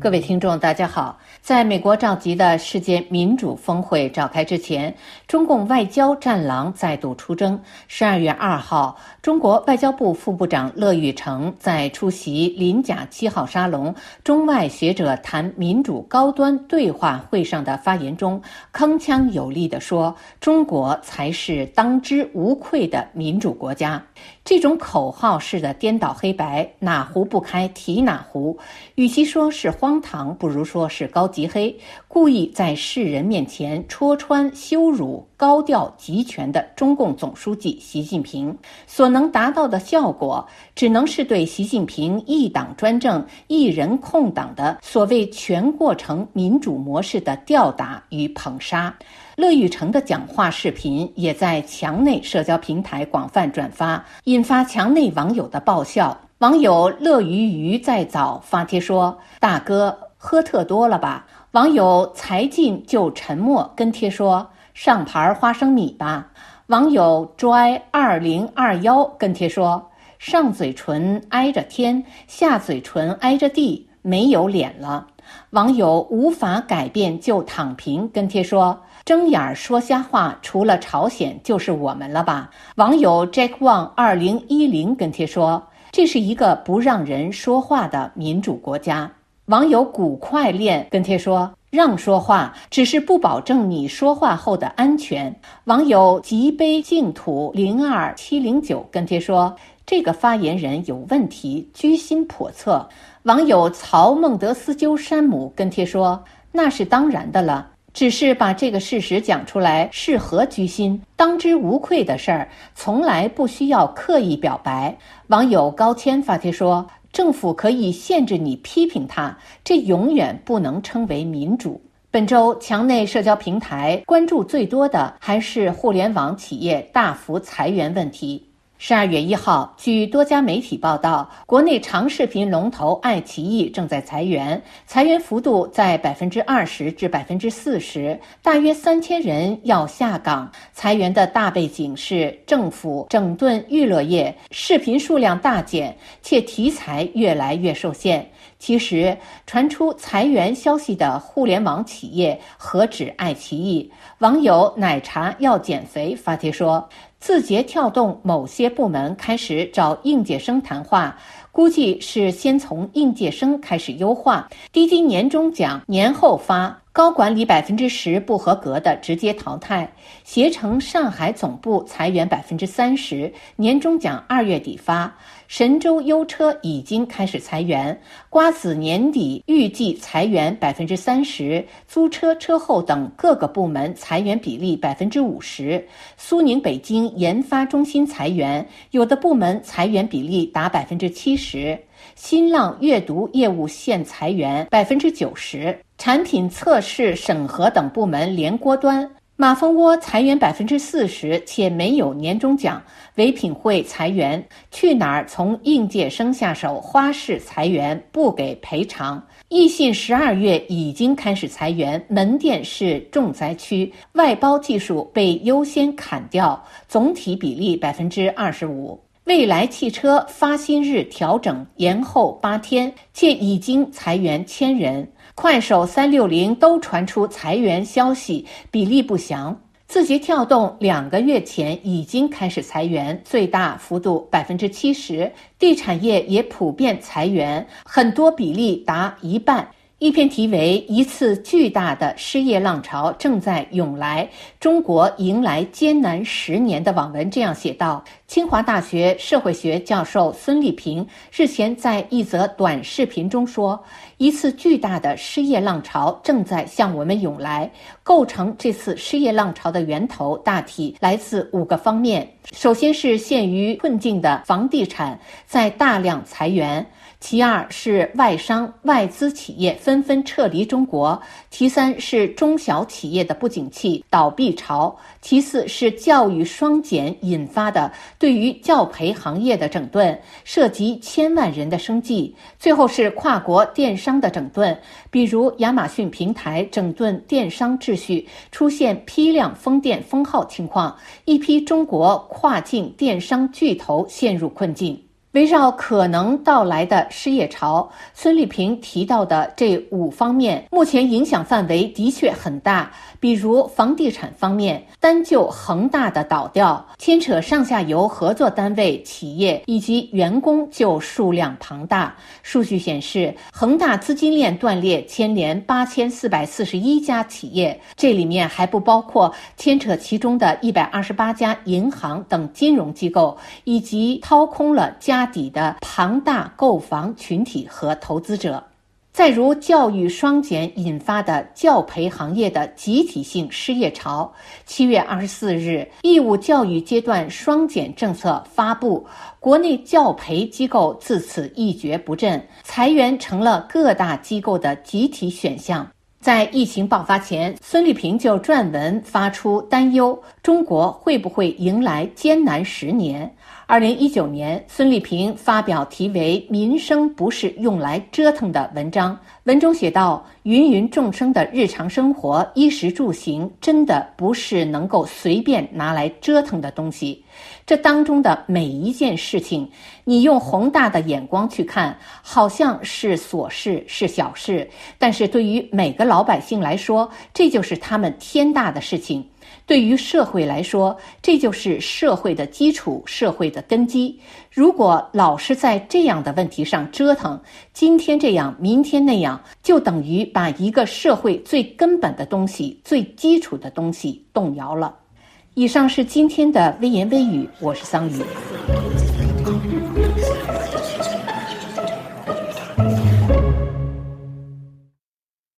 各位听众，大家好。在美国召集的世界民主峰会召开之前，中共外交战狼再度出征。十二月二号，中国外交部副部长乐玉成在出席临甲七号沙龙中外学者谈民主高端对话会上的发言中，铿锵有力地说：“中国才是当之无愧的民主国家。”这种口号式的颠倒黑白，哪壶不开提哪壶，与其说是荒唐，不如说是高级黑，故意在世人面前戳穿、羞辱高调集权的中共总书记习近平。所能达到的效果，只能是对习近平一党专政、一人控党的所谓全过程民主模式的吊打与捧杀。乐玉成的讲话视频也在墙内社交平台广泛转发，引发墙内网友的爆笑。网友乐于鱼在早发帖说：“大哥喝特多了吧？”网友才进就沉默跟帖说：“上盘花生米吧。”网友 dry 二零二幺跟帖说：“上嘴唇挨着天，下嘴唇挨着地，没有脸了。”网友无法改变就躺平跟帖说。睁眼儿说瞎话，除了朝鲜就是我们了吧？网友 Jack Wang 二零一零跟帖说：“这是一个不让人说话的民主国家。”网友古快链跟帖说：“让说话，只是不保证你说话后的安全。”网友极悲净土零二七零九跟帖说：“这个发言人有问题，居心叵测。”网友曹孟德斯鸠山姆跟帖说：“那是当然的了。”只是把这个事实讲出来，是何居心？当之无愧的事儿，从来不需要刻意表白。网友高谦发帖说：“政府可以限制你批评他，这永远不能称为民主。”本周墙内社交平台关注最多的还是互联网企业大幅裁员问题。十二月一号，据多家媒体报道，国内长视频龙头爱奇艺正在裁员，裁员幅度在百分之二十至百分之四十，大约三千人要下岗。裁员的大背景是政府整顿娱乐业，视频数量大减，且题材越来越受限。其实，传出裁员消息的互联网企业何止爱奇艺？网友奶茶要减肥发帖说。字节跳动某些部门开始找应届生谈话，估计是先从应届生开始优化，滴滴年终奖年后发。高管理百分之十不合格的直接淘汰，携程上海总部裁员百分之三十，年终奖二月底发。神州优车已经开始裁员，瓜子年底预计裁员百分之三十，租车车后等各个部门裁员比例百分之五十。苏宁北京研发中心裁员，有的部门裁员比例达百分之七十。新浪阅读业务线裁员百分之九十，产品测试审核等部门连锅端。马蜂窝裁员百分之四十，且没有年终奖。唯品会裁员，去哪儿从应届生下手，花式裁员不给赔偿。易信十二月已经开始裁员，门店是重灾区，外包技术被优先砍掉，总体比例百分之二十五。蔚来汽车发薪日调整延后八天，且已经裁员千人。快手、三六零都传出裁员消息，比例不详。字节跳动两个月前已经开始裁员，最大幅度百分之七十。地产业也普遍裁员，很多比例达一半。一篇题为《一次巨大的失业浪潮正在涌来，中国迎来艰难十年》的网文这样写道：清华大学社会学教授孙立平日前在一则短视频中说，一次巨大的失业浪潮正在向我们涌来。构成这次失业浪潮的源头大体来自五个方面：首先是陷于困境的房地产在大量裁员。其二是外商外资企业纷纷撤离中国，其三是中小企业的不景气倒闭潮，其四是教育双减引发的对于教培行业的整顿，涉及千万人的生计，最后是跨国电商的整顿，比如亚马逊平台整顿电商秩序，出现批量封店封号情况，一批中国跨境电商巨头陷入困境。围绕可能到来的失业潮，孙立平提到的这五方面，目前影响范围的确很大。比如房地产方面，单就恒大的倒掉，牵扯上下游合作单位、企业以及员工就数量庞大。数据显示，恒大资金链断裂牵连八千四百四十一家企业，这里面还不包括牵扯其中的一百二十八家银行等金融机构，以及掏空了家底的庞大购房群体和投资者。再如教育双减引发的教培行业的集体性失业潮，七月二十四日，义务教育阶段双减政策发布，国内教培机构自此一蹶不振，裁员成了各大机构的集体选项。在疫情爆发前，孙立平就撰文发出担忧：中国会不会迎来艰难十年？二零一九年，孙立平发表题为《民生不是用来折腾》的文章，文中写道：“芸芸众生的日常生活，衣食住行，真的不是能够随便拿来折腾的东西。这当中的每一件事情，你用宏大的眼光去看，好像是琐事，是小事，但是对于每个老百姓来说，这就是他们天大的事情。”对于社会来说，这就是社会的基础，社会的根基。如果老是在这样的问题上折腾，今天这样，明天那样，就等于把一个社会最根本的东西、最基础的东西动摇了。以上是今天的微言微语，我是桑榆。